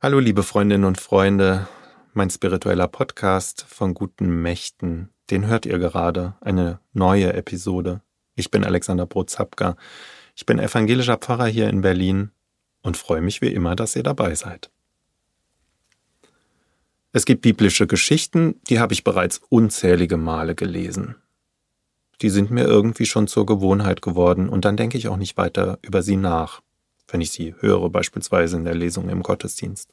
Hallo liebe Freundinnen und Freunde, mein spiritueller Podcast von guten Mächten, den hört ihr gerade, eine neue Episode. Ich bin Alexander Brotzapka, ich bin evangelischer Pfarrer hier in Berlin und freue mich wie immer, dass ihr dabei seid. Es gibt biblische Geschichten, die habe ich bereits unzählige Male gelesen. Die sind mir irgendwie schon zur Gewohnheit geworden und dann denke ich auch nicht weiter über sie nach wenn ich sie höre, beispielsweise in der Lesung im Gottesdienst.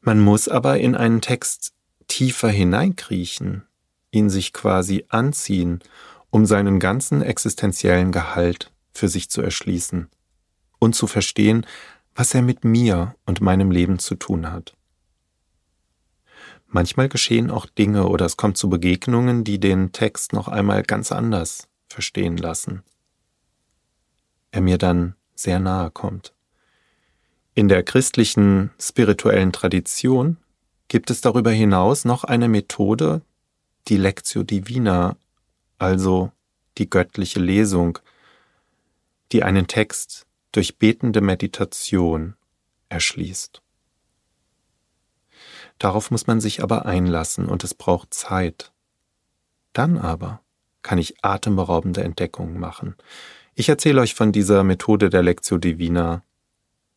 Man muss aber in einen Text tiefer hineinkriechen, ihn sich quasi anziehen, um seinen ganzen existenziellen Gehalt für sich zu erschließen und zu verstehen, was er mit mir und meinem Leben zu tun hat. Manchmal geschehen auch Dinge oder es kommt zu Begegnungen, die den Text noch einmal ganz anders verstehen lassen er mir dann sehr nahe kommt. In der christlichen spirituellen Tradition gibt es darüber hinaus noch eine Methode, die Lectio Divina, also die göttliche Lesung, die einen Text durch betende Meditation erschließt. Darauf muss man sich aber einlassen und es braucht Zeit. Dann aber kann ich atemberaubende Entdeckungen machen, ich erzähle euch von dieser Methode der Lectio Divina,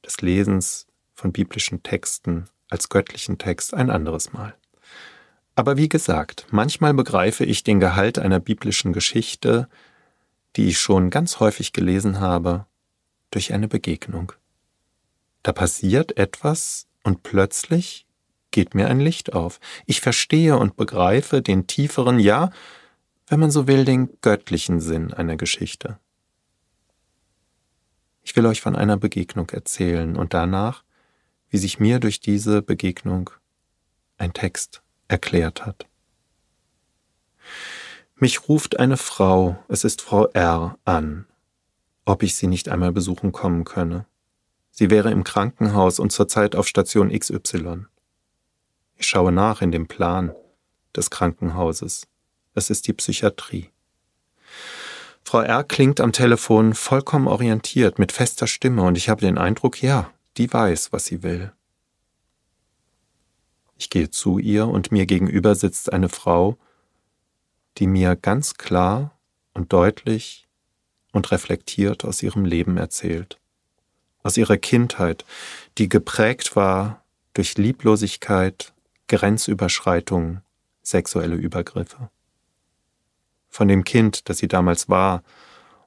des Lesens von biblischen Texten als göttlichen Text ein anderes Mal. Aber wie gesagt, manchmal begreife ich den Gehalt einer biblischen Geschichte, die ich schon ganz häufig gelesen habe, durch eine Begegnung. Da passiert etwas und plötzlich geht mir ein Licht auf. Ich verstehe und begreife den tieferen, ja, wenn man so will, den göttlichen Sinn einer Geschichte. Ich will euch von einer Begegnung erzählen und danach, wie sich mir durch diese Begegnung ein Text erklärt hat. Mich ruft eine Frau, es ist Frau R, an, ob ich sie nicht einmal besuchen kommen könne. Sie wäre im Krankenhaus und zurzeit auf Station XY. Ich schaue nach in dem Plan des Krankenhauses. Es ist die Psychiatrie. Frau R. klingt am Telefon vollkommen orientiert, mit fester Stimme, und ich habe den Eindruck, ja, die weiß, was sie will. Ich gehe zu ihr und mir gegenüber sitzt eine Frau, die mir ganz klar und deutlich und reflektiert aus ihrem Leben erzählt, aus ihrer Kindheit, die geprägt war durch Lieblosigkeit, Grenzüberschreitungen, sexuelle Übergriffe von dem Kind, das sie damals war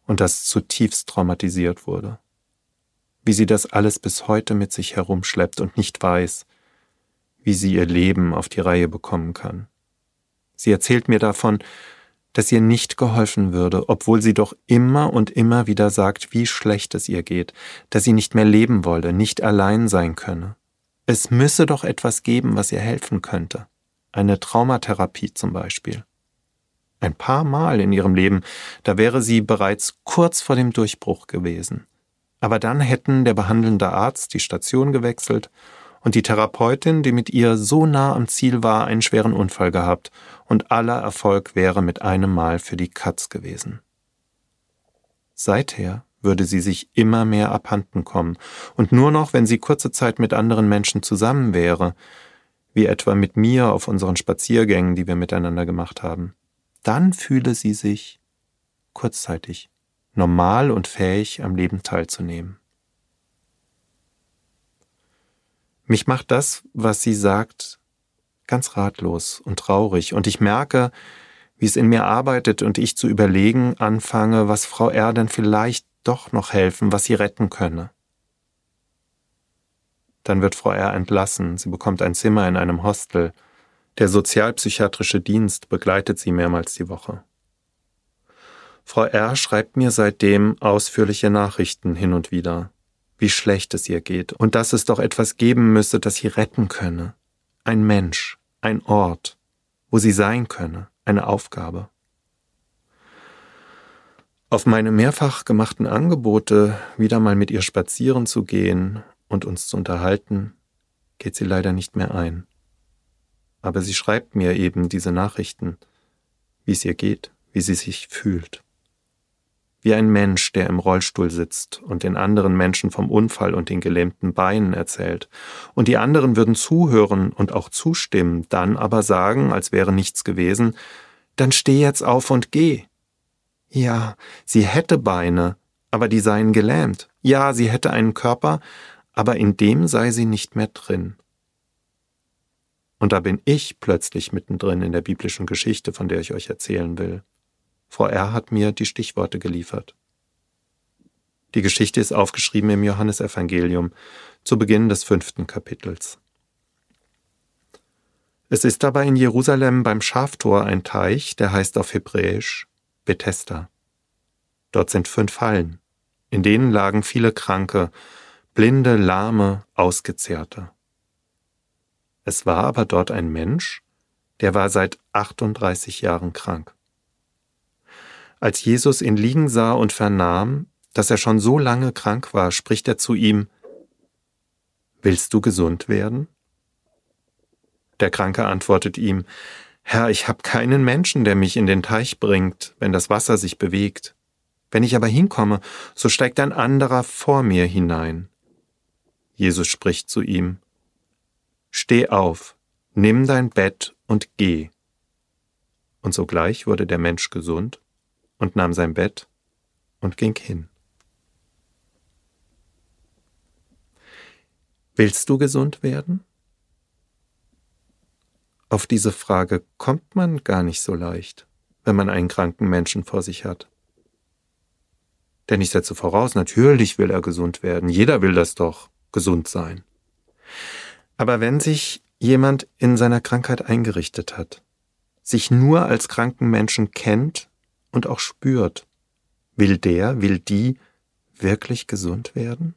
und das zutiefst traumatisiert wurde. Wie sie das alles bis heute mit sich herumschleppt und nicht weiß, wie sie ihr Leben auf die Reihe bekommen kann. Sie erzählt mir davon, dass ihr nicht geholfen würde, obwohl sie doch immer und immer wieder sagt, wie schlecht es ihr geht, dass sie nicht mehr leben wolle, nicht allein sein könne. Es müsse doch etwas geben, was ihr helfen könnte. Eine Traumatherapie zum Beispiel ein paar Mal in ihrem Leben, da wäre sie bereits kurz vor dem Durchbruch gewesen. Aber dann hätten der behandelnde Arzt die Station gewechselt und die Therapeutin, die mit ihr so nah am Ziel war, einen schweren Unfall gehabt, und aller Erfolg wäre mit einem Mal für die Katz gewesen. Seither würde sie sich immer mehr abhanden kommen, und nur noch, wenn sie kurze Zeit mit anderen Menschen zusammen wäre, wie etwa mit mir auf unseren Spaziergängen, die wir miteinander gemacht haben dann fühle sie sich kurzzeitig normal und fähig, am Leben teilzunehmen. Mich macht das, was sie sagt, ganz ratlos und traurig, und ich merke, wie es in mir arbeitet und ich zu überlegen anfange, was Frau R. denn vielleicht doch noch helfen, was sie retten könne. Dann wird Frau R. entlassen, sie bekommt ein Zimmer in einem Hostel, der sozialpsychiatrische Dienst begleitet sie mehrmals die Woche. Frau R. schreibt mir seitdem ausführliche Nachrichten hin und wieder, wie schlecht es ihr geht und dass es doch etwas geben müsse, das sie retten könne. Ein Mensch, ein Ort, wo sie sein könne, eine Aufgabe. Auf meine mehrfach gemachten Angebote, wieder mal mit ihr spazieren zu gehen und uns zu unterhalten, geht sie leider nicht mehr ein aber sie schreibt mir eben diese Nachrichten, wie es ihr geht, wie sie sich fühlt. wie ein Mensch, der im Rollstuhl sitzt und den anderen Menschen vom Unfall und den gelähmten Beinen erzählt. Und die anderen würden zuhören und auch zustimmen, dann aber sagen, als wäre nichts gewesen, dann steh jetzt auf und geh. Ja, sie hätte Beine, aber die seien gelähmt. Ja, sie hätte einen Körper, aber in dem sei sie nicht mehr drin. Und da bin ich plötzlich mittendrin in der biblischen Geschichte, von der ich euch erzählen will. Frau R. hat mir die Stichworte geliefert. Die Geschichte ist aufgeschrieben im Johannesevangelium zu Beginn des fünften Kapitels. Es ist dabei in Jerusalem beim Schaftor ein Teich, der heißt auf Hebräisch Bethesda. Dort sind fünf Hallen, in denen lagen viele Kranke, Blinde, Lahme, Ausgezehrte. Es war aber dort ein Mensch, der war seit 38 Jahren krank. Als Jesus ihn liegen sah und vernahm, dass er schon so lange krank war, spricht er zu ihm, Willst du gesund werden? Der Kranke antwortet ihm, Herr, ich habe keinen Menschen, der mich in den Teich bringt, wenn das Wasser sich bewegt. Wenn ich aber hinkomme, so steigt ein anderer vor mir hinein. Jesus spricht zu ihm, Steh auf, nimm dein Bett und geh. Und sogleich wurde der Mensch gesund und nahm sein Bett und ging hin. Willst du gesund werden? Auf diese Frage kommt man gar nicht so leicht, wenn man einen kranken Menschen vor sich hat. Denn ich setze voraus, natürlich will er gesund werden, jeder will das doch, gesund sein. Aber wenn sich jemand in seiner Krankheit eingerichtet hat, sich nur als kranken Menschen kennt und auch spürt, will der, will die wirklich gesund werden?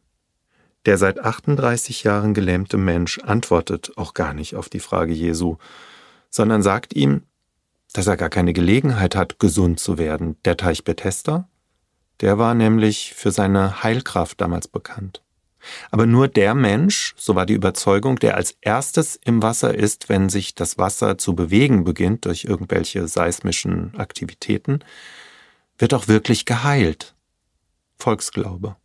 Der seit 38 Jahren gelähmte Mensch antwortet auch gar nicht auf die Frage Jesu, sondern sagt ihm, dass er gar keine Gelegenheit hat, gesund zu werden. Der Teich Bethesda, der war nämlich für seine Heilkraft damals bekannt. Aber nur der Mensch, so war die Überzeugung, der als erstes im Wasser ist, wenn sich das Wasser zu bewegen beginnt durch irgendwelche seismischen Aktivitäten, wird auch wirklich geheilt. Volksglaube.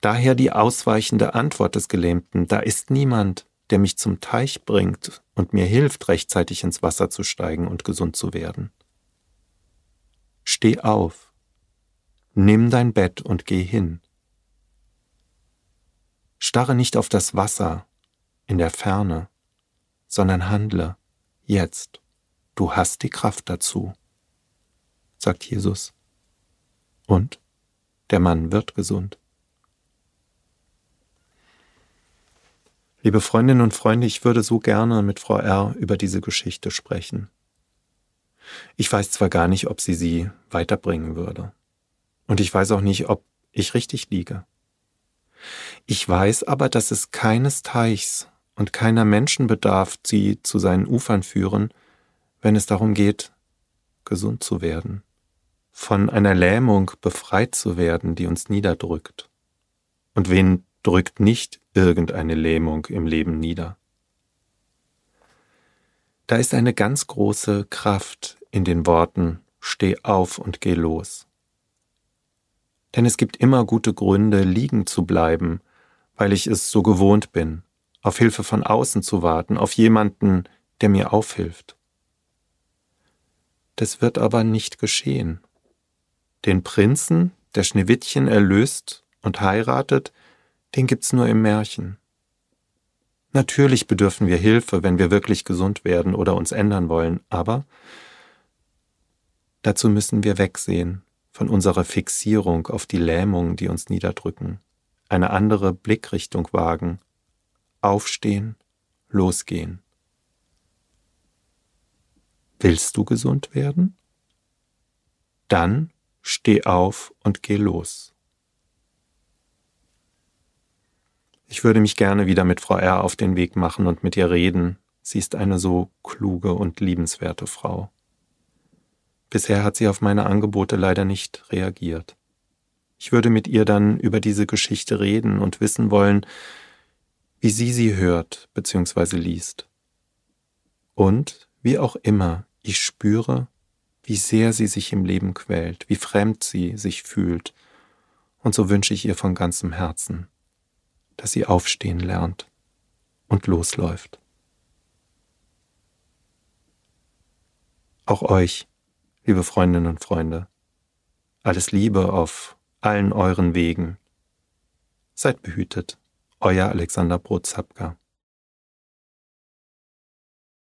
Daher die ausweichende Antwort des Gelähmten, da ist niemand, der mich zum Teich bringt und mir hilft, rechtzeitig ins Wasser zu steigen und gesund zu werden. Steh auf, nimm dein Bett und geh hin. Starre nicht auf das Wasser in der Ferne, sondern handle jetzt. Du hast die Kraft dazu, sagt Jesus. Und der Mann wird gesund. Liebe Freundinnen und Freunde, ich würde so gerne mit Frau R. über diese Geschichte sprechen. Ich weiß zwar gar nicht, ob sie sie weiterbringen würde. Und ich weiß auch nicht, ob ich richtig liege. Ich weiß aber, dass es keines Teichs und keiner Menschen bedarf, sie zu seinen Ufern führen, wenn es darum geht, gesund zu werden, von einer Lähmung befreit zu werden, die uns niederdrückt. Und wen drückt nicht irgendeine Lähmung im Leben nieder? Da ist eine ganz große Kraft in den Worten Steh auf und geh los. Denn es gibt immer gute Gründe, liegen zu bleiben, weil ich es so gewohnt bin, auf Hilfe von außen zu warten, auf jemanden, der mir aufhilft. Das wird aber nicht geschehen. Den Prinzen, der Schneewittchen erlöst und heiratet, den gibt's nur im Märchen. Natürlich bedürfen wir Hilfe, wenn wir wirklich gesund werden oder uns ändern wollen, aber dazu müssen wir wegsehen von unserer Fixierung auf die Lähmung, die uns niederdrücken, eine andere Blickrichtung wagen, aufstehen, losgehen. Willst du gesund werden? Dann steh auf und geh los. Ich würde mich gerne wieder mit Frau R. auf den Weg machen und mit ihr reden. Sie ist eine so kluge und liebenswerte Frau. Bisher hat sie auf meine Angebote leider nicht reagiert. Ich würde mit ihr dann über diese Geschichte reden und wissen wollen, wie sie sie hört bzw. liest. Und, wie auch immer, ich spüre, wie sehr sie sich im Leben quält, wie fremd sie sich fühlt. Und so wünsche ich ihr von ganzem Herzen, dass sie aufstehen lernt und losläuft. Auch euch, liebe Freundinnen und Freunde, alles Liebe auf allen euren Wegen. Seid behütet, euer Alexander Brotzapka.